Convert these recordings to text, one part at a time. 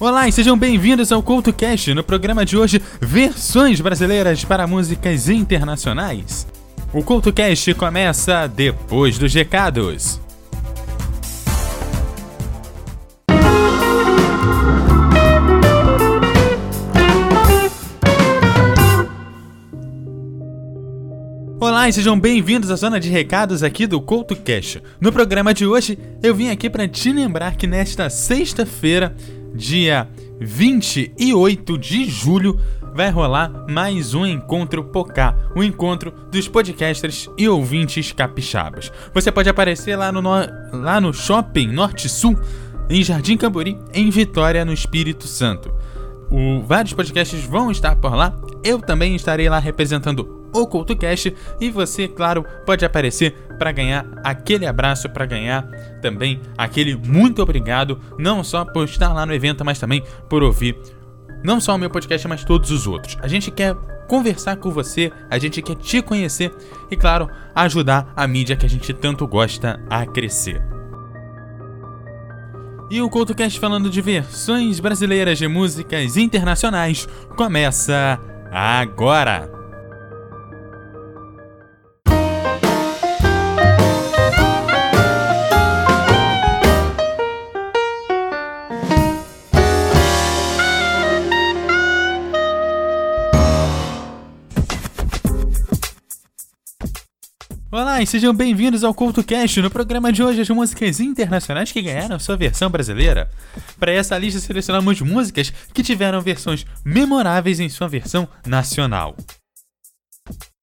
Olá e sejam bem-vindos ao CoutoCast. No programa de hoje, versões brasileiras para músicas internacionais. O CoutoCast começa depois dos recados. Olá e sejam bem-vindos à zona de recados aqui do CoutoCast. No programa de hoje, eu vim aqui para te lembrar que nesta sexta-feira dia 28 de julho, vai rolar mais um encontro Pocá, o um encontro dos podcasters e ouvintes capixabas. Você pode aparecer lá no, lá no Shopping Norte Sul, em Jardim Cambori, em Vitória, no Espírito Santo. O, vários podcasts vão estar por lá. Eu também estarei lá representando o CultoCast e você, claro, pode aparecer para ganhar aquele abraço, para ganhar também aquele muito obrigado, não só por estar lá no evento, mas também por ouvir não só o meu podcast, mas todos os outros. A gente quer conversar com você, a gente quer te conhecer e, claro, ajudar a mídia que a gente tanto gosta a crescer. E o CoutoCast falando de versões brasileiras de músicas internacionais começa agora! Sejam bem-vindos ao CultoCast. No programa de hoje, as músicas internacionais que ganharam sua versão brasileira. Para essa lista, selecionamos músicas que tiveram versões memoráveis em sua versão nacional.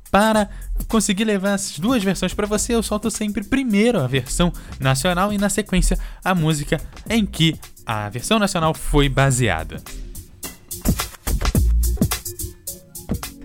Para conseguir levar essas duas versões para você, eu solto sempre primeiro a versão nacional e, na sequência, a música em que a versão nacional foi baseada.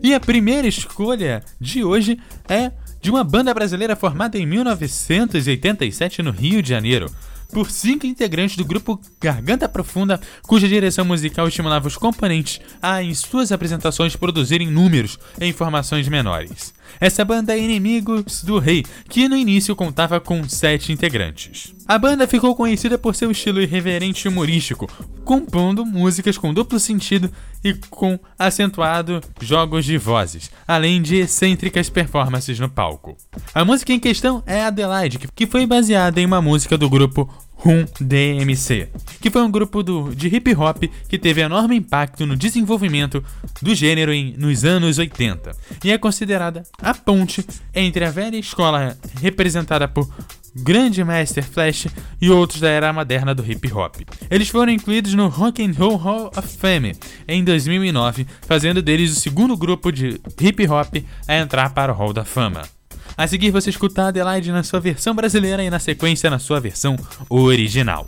E a primeira escolha de hoje é de uma banda brasileira formada em 1987 no Rio de Janeiro, por cinco integrantes do grupo Garganta Profunda, cuja direção musical estimulava os componentes a, em suas apresentações, produzirem números e informações menores. Essa banda é Inimigos do Rei, que no início contava com sete integrantes. A banda ficou conhecida por seu estilo irreverente e humorístico, compondo músicas com duplo sentido e com acentuado jogos de vozes, além de excêntricas performances no palco. A música em questão é Adelaide, que foi baseada em uma música do grupo Rum DMC, que foi um grupo do, de hip hop que teve enorme impacto no desenvolvimento do gênero em, nos anos 80 e é considerada a ponte entre a velha escola representada por Grande Master Flash e outros da era moderna do hip hop. Eles foram incluídos no Rock and Roll Hall of Fame em 2009, fazendo deles o segundo grupo de hip hop a entrar para o Hall da Fama. A seguir você escuta Adelaide na sua versão brasileira e na sequência na sua versão original.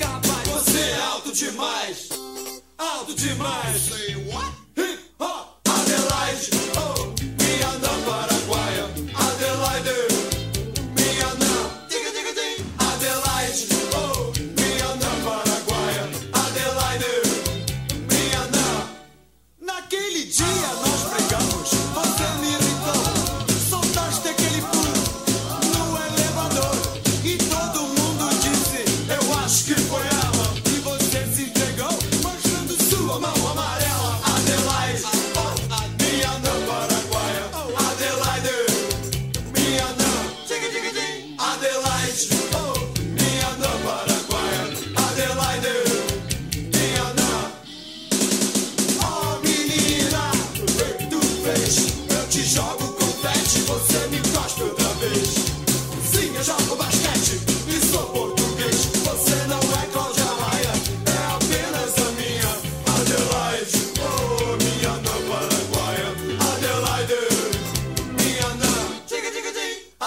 capaz. Você é alto demais, alto demais. Say what?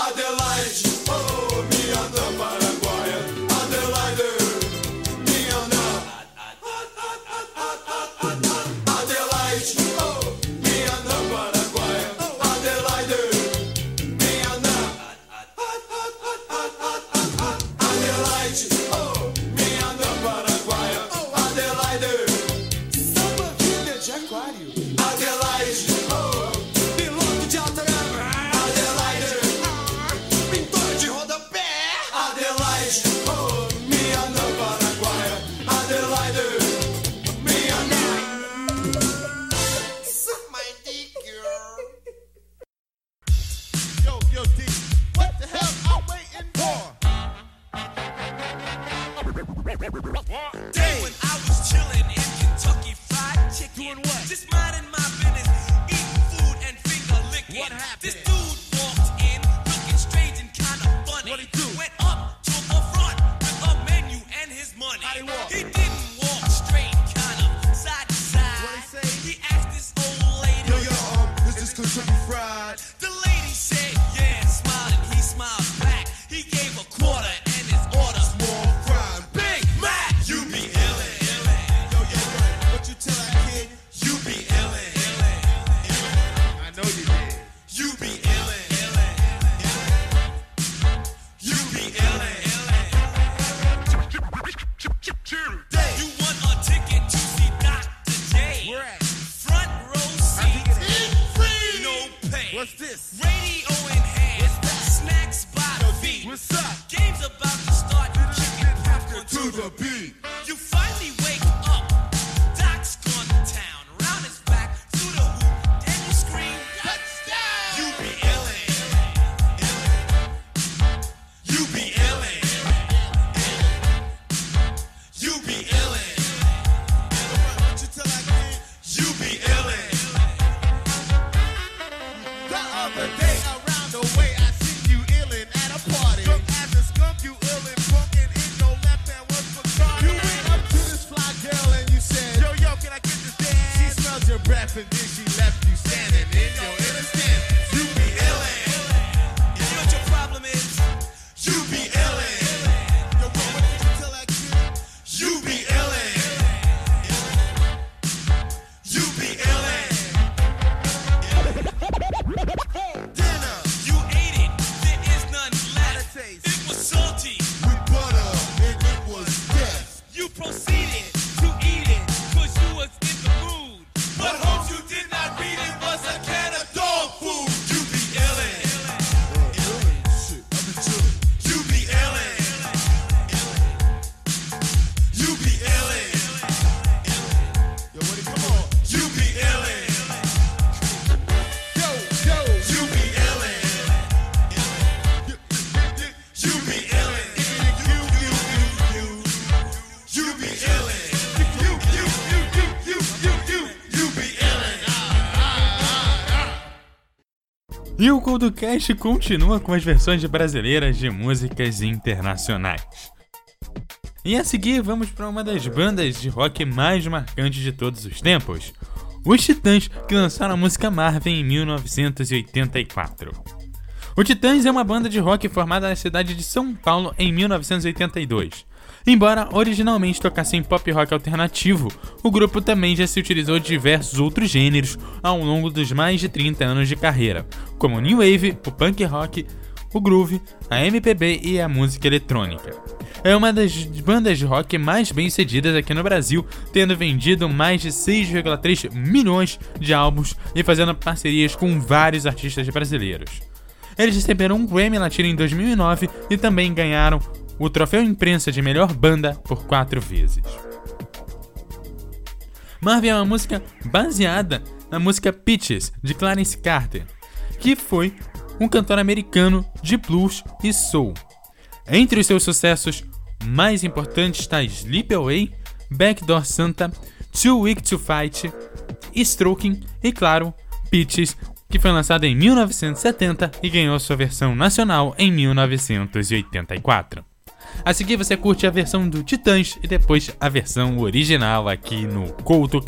Adela. And then E o CultoCast continua com as versões brasileiras de músicas internacionais. E a seguir vamos para uma das bandas de rock mais marcantes de todos os tempos, os Titãs, que lançaram a música Marvin em 1984. O Titãs é uma banda de rock formada na cidade de São Paulo em 1982. Embora originalmente tocasse em pop rock alternativo, o grupo também já se utilizou de diversos outros gêneros ao longo dos mais de 30 anos de carreira, como o New Wave, o punk rock, o groove, a MPB e a música eletrônica. É uma das bandas de rock mais bem-sucedidas aqui no Brasil, tendo vendido mais de 6,3 milhões de álbuns e fazendo parcerias com vários artistas brasileiros. Eles receberam um Grammy Latino em 2009 e também ganharam o troféu imprensa de melhor banda por quatro vezes. Marvin é uma música baseada na música Peaches, de Clarence Carter, que foi um cantor americano de blues e soul. Entre os seus sucessos mais importantes está Sleep Away, Backdoor Santa, Too Weak to Fight, Stroking e, claro, Peaches, que foi lançado em 1970 e ganhou sua versão nacional em 1984. A seguir você curte a versão do Titãs e depois a versão original aqui no Couto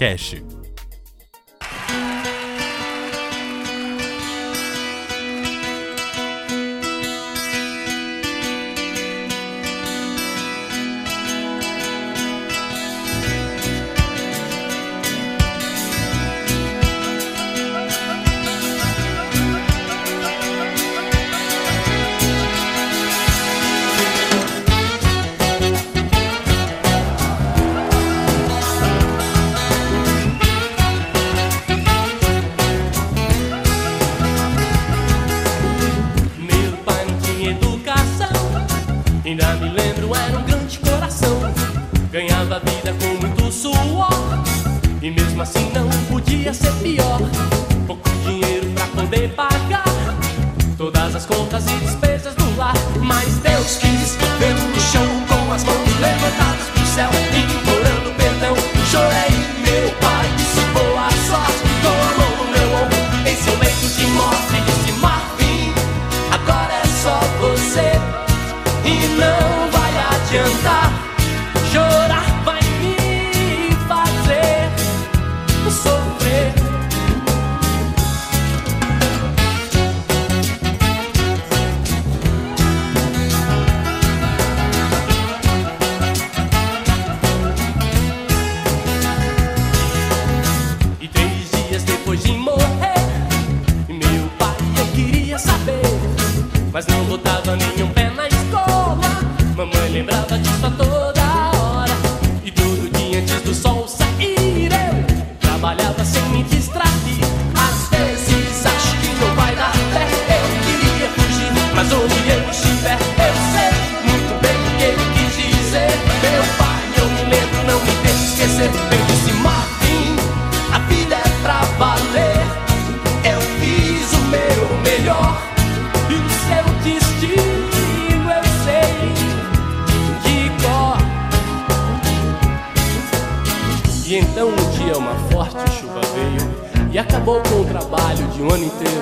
E então um dia uma forte chuva veio e acabou com o trabalho de um ano inteiro.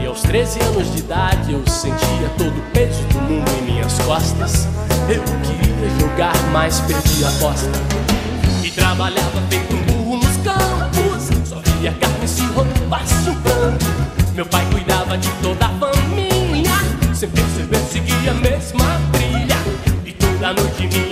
E aos 13 anos de idade eu sentia todo o peso do mundo em minhas costas. Eu queria jogar, mas perdi a aposta. E trabalhava feito um burro nos campos Só via carne se roubasse um pranto Meu pai cuidava de toda a família Sem perceber seguia a mesma trilha E toda noite minha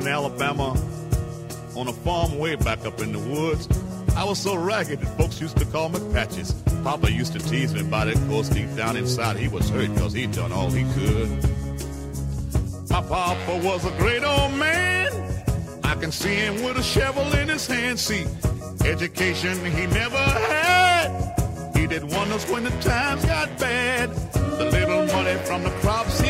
in Alabama on a farm way back up in the woods. I was so ragged that folks used to call me Patches. Papa used to tease me about it, of course, deep down inside he was hurt because he'd done all he could. My papa was a great old man. I can see him with a shovel in his hand. See, education he never had. He did wonders when the times got bad. The little money from the crops he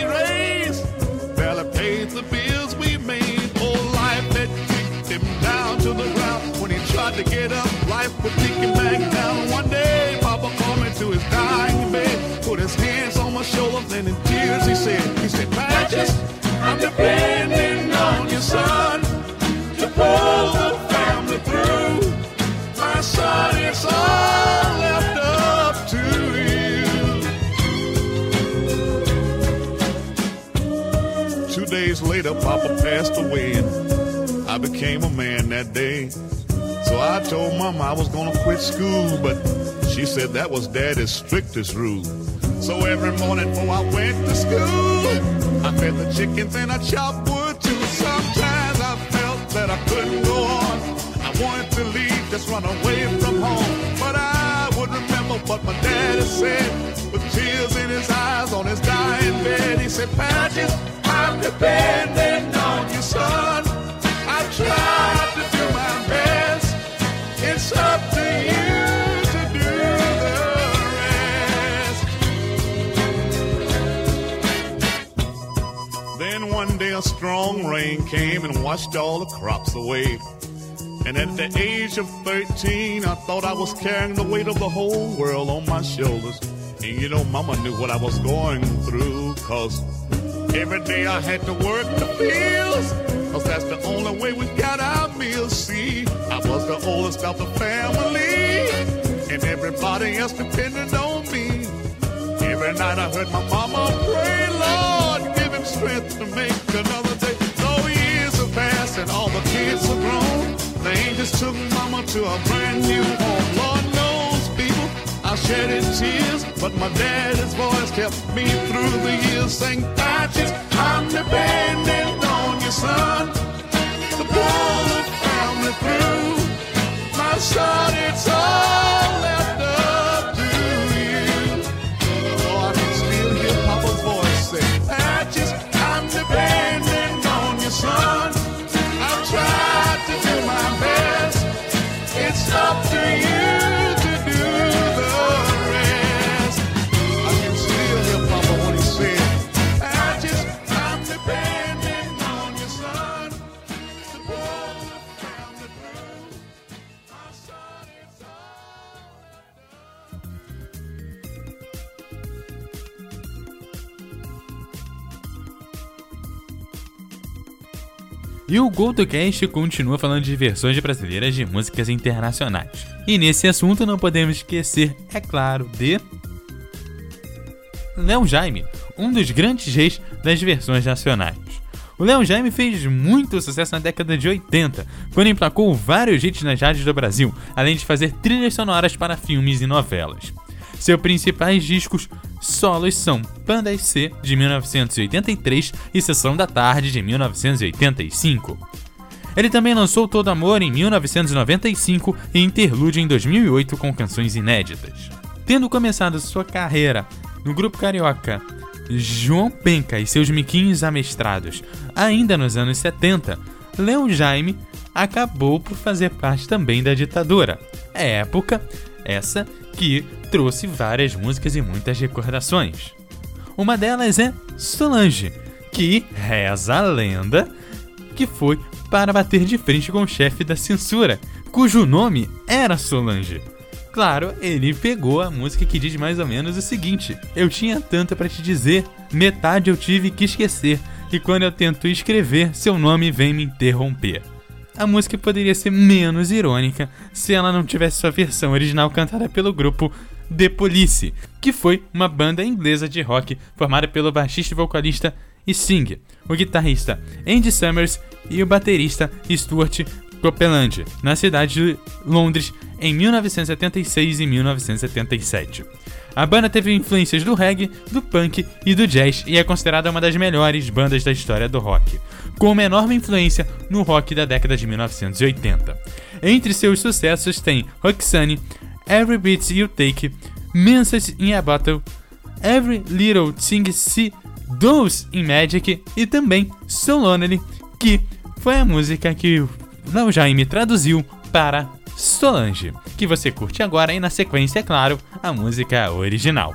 to get up, life kick him back down. One day, Papa called me to his dying bed, put his hands on my shoulder, then in tears he said, he said, Patches, I'm depending on you, son, to pull the family through. My son, it's all left up to you. Two days later, Papa passed away, and I became a man that day. So I told Mama I was gonna quit school, but she said that was Daddy's strictest rule. So every morning before I went to school, I fed the chickens and I chopped wood too. Sometimes I felt that I couldn't go on. I wanted to leave, just run away from home. But I would remember what my daddy said with tears in his eyes on his dying bed. He said, Patches, I'm depending on you, son. Strong rain came and washed all the crops away. And at the age of 13, I thought I was carrying the weight of the whole world on my shoulders. And you know, mama knew what I was going through, cause every day I had to work the fields. Cause that's the only way we got our meals. See, I was the oldest of the family. And everybody else depended on me. Every night I heard my mama pray, strength to make another day. Though years have passed and all the kids are grown, the angels took mama to a brand new home. Lord knows, people, I shedded tears, but my daddy's voice kept me through the years. Saying, Patches, I'm depending on your son the family through. My son, it's all E o GoldoCast continua falando de versões brasileiras de músicas internacionais. E nesse assunto não podemos esquecer, é claro, de. Léo Jaime, um dos grandes reis das versões nacionais. O Léo Jaime fez muito sucesso na década de 80, quando emplacou vários hits nas rádios do Brasil, além de fazer trilhas sonoras para filmes e novelas. Seus principais discos solos são Panda C, de 1983 e Sessão da Tarde, de 1985. Ele também lançou Todo Amor em 1995 e Interlude em 2008 com canções inéditas. Tendo começado sua carreira no grupo carioca João Penca e seus miquinhos amestrados ainda nos anos 70, Léo Jaime acabou por fazer parte também da ditadura. É época essa que trouxe várias músicas e muitas recordações. Uma delas é Solange, que reza a lenda que foi para bater de frente com o chefe da censura, cujo nome era Solange. Claro, ele pegou a música que diz mais ou menos o seguinte: Eu tinha tanto para te dizer, metade eu tive que esquecer, e quando eu tento escrever, seu nome vem me interromper. A música poderia ser menos irônica se ela não tivesse sua versão original cantada pelo grupo The Police, que foi uma banda inglesa de rock formada pelo baixista e vocalista Sting, o guitarrista Andy Summers e o baterista Stuart Copeland, na cidade de Londres em 1976 e 1977. A banda teve influências do reggae, do punk e do jazz e é considerada uma das melhores bandas da história do rock, com uma enorme influência no rock da década de 1980. Entre seus sucessos tem Roxanne, Every Beat You Take, Message in a Bottle, Every Little Thing See Does in Magic e também So Lonely, que foi a música que Léo Jaime traduziu para Solange, que você curte agora e na sequência, é claro, a música original.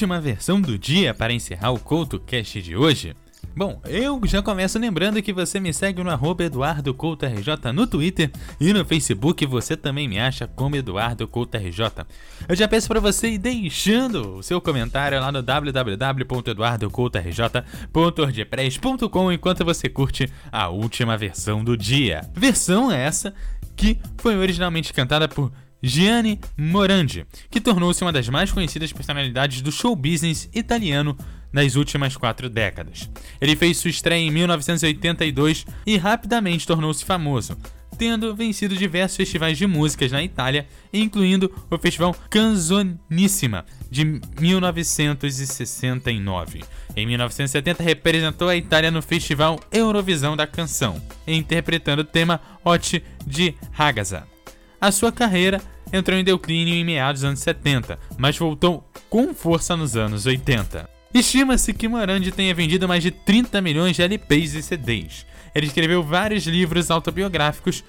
Última versão do dia para encerrar o CoutoCast de hoje. Bom, eu já começo lembrando que você me segue no arroba EduardoCoutoRJ no Twitter e no Facebook você também me acha como EduardoCoutoRJ. Eu já peço para você ir deixando o seu comentário lá no www.eduardocoutorj.wordpress.com enquanto você curte a última versão do dia. Versão essa que foi originalmente cantada por Gianni Morandi, que tornou-se uma das mais conhecidas personalidades do show business italiano nas últimas quatro décadas. Ele fez sua estreia em 1982 e rapidamente tornou-se famoso, tendo vencido diversos festivais de músicas na Itália, incluindo o Festival Canzonissima de 1969. Em 1970 representou a Itália no Festival Eurovisão da Canção, interpretando o tema Hot de Ragazza. A sua carreira entrou em declínio em meados dos anos 70, mas voltou com força nos anos 80. Estima-se que Morandi tenha vendido mais de 30 milhões de LPs e CDs. Ele escreveu vários livros autobiográficos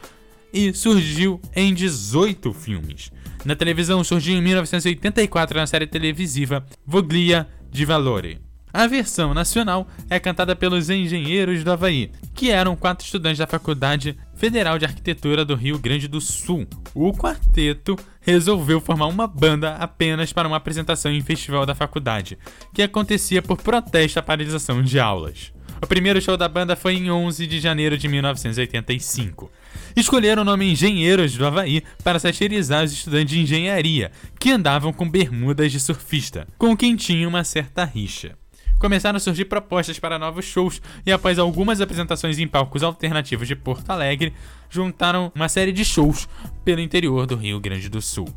e surgiu em 18 filmes. Na televisão surgiu em 1984 na série televisiva Voglia di Valore. A versão nacional é cantada pelos Engenheiros do Havaí, que eram quatro estudantes da Faculdade Federal de Arquitetura do Rio Grande do Sul. O quarteto resolveu formar uma banda apenas para uma apresentação em festival da faculdade, que acontecia por protesto à paralisação de aulas. O primeiro show da banda foi em 11 de janeiro de 1985. Escolheram o nome Engenheiros do Havaí para satirizar os estudantes de engenharia, que andavam com bermudas de surfista, com quem tinha uma certa rixa começaram a surgir propostas para novos shows e após algumas apresentações em palcos alternativos de Porto Alegre, juntaram uma série de shows pelo interior do Rio Grande do Sul.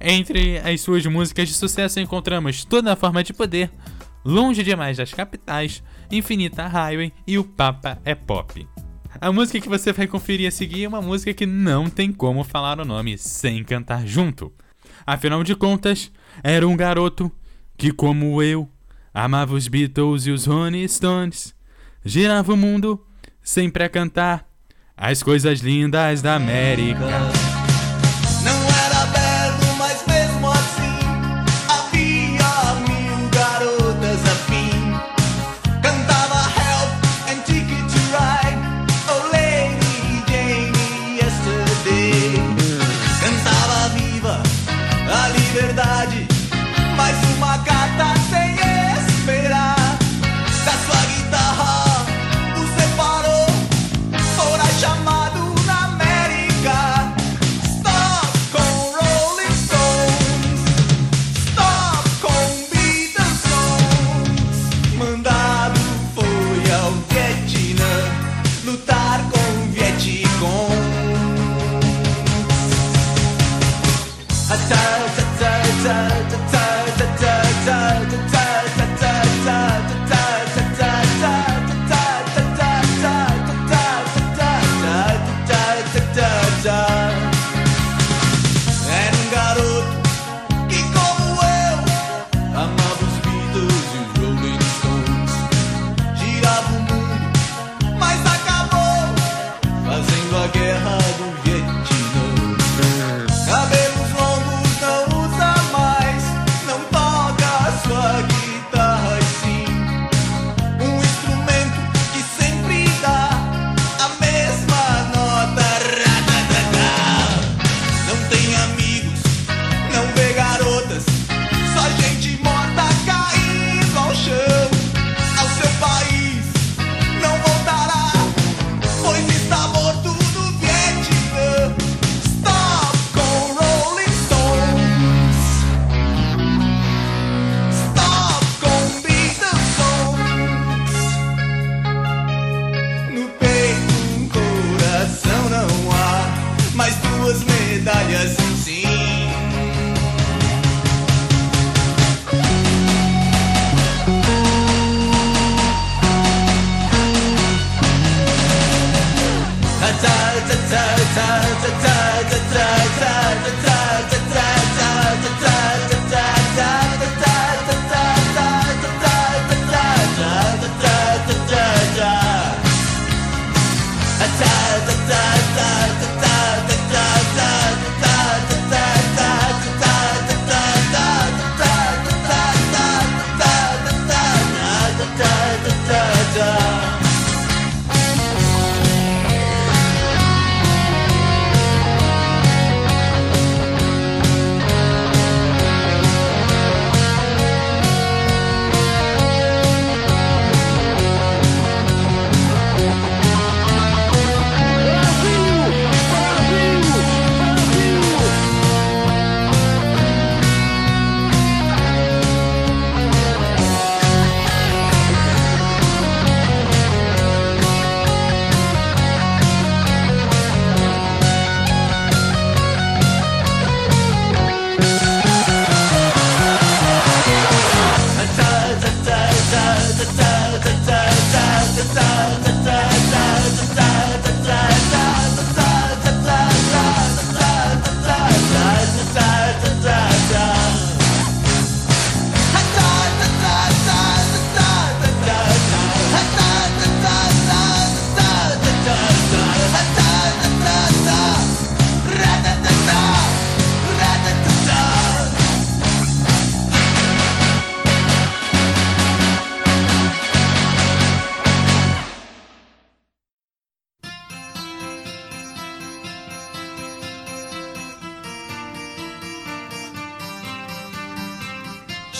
Entre as suas músicas de sucesso encontramos Toda a Forma de Poder, Longe Demais das Capitais, Infinita Highway e O Papa é Pop. A música que você vai conferir a seguir é uma música que não tem como falar o nome sem cantar junto. Afinal de contas, era um garoto que, como eu, Amava os Beatles e os Rolling Stones. Girava o mundo sempre a cantar as coisas lindas da América.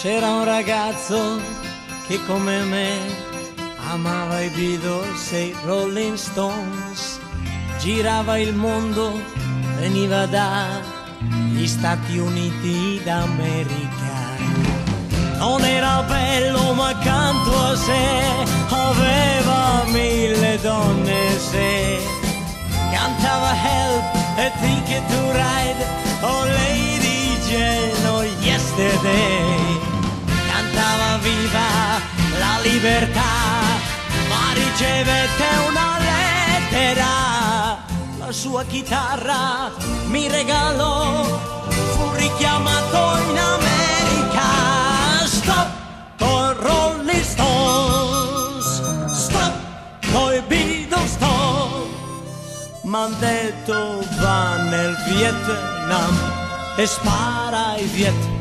C'era un ragazzo che come me amava i Beatles e i Rolling Stones, girava il mondo, veniva dagli Stati Uniti d'America. Non era bello ma accanto a sé aveva mille donne se cantava Help e Ticket to Ride oh Lady Jane oh Yesterday cantava viva la libertà ma ricevette una lettera la sua chitarra mi regalò fu richiamato in America. Stop con Rolling Stones stop coi Beatles stop. M'han detto va nel Vietnam e spara ai Viet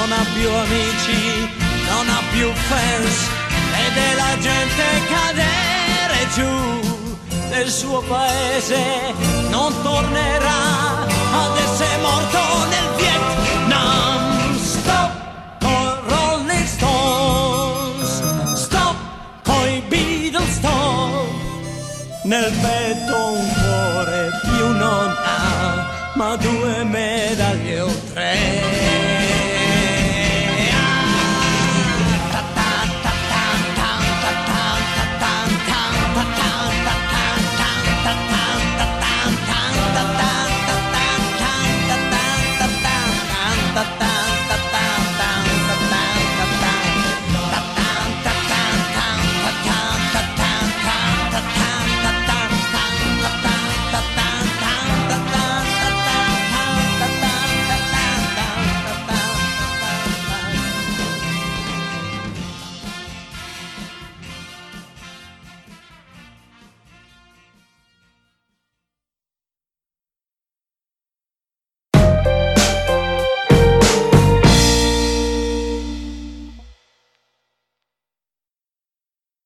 Non ha più amici, non ha più fans, vede la gente cadere giù. Nel suo paese non tornerà ad essere morto nel Vietnam. Stop con Rolling Stones, stop coi Beatles, stop nel petto un cuore più non ha, ma due medaglie o tre.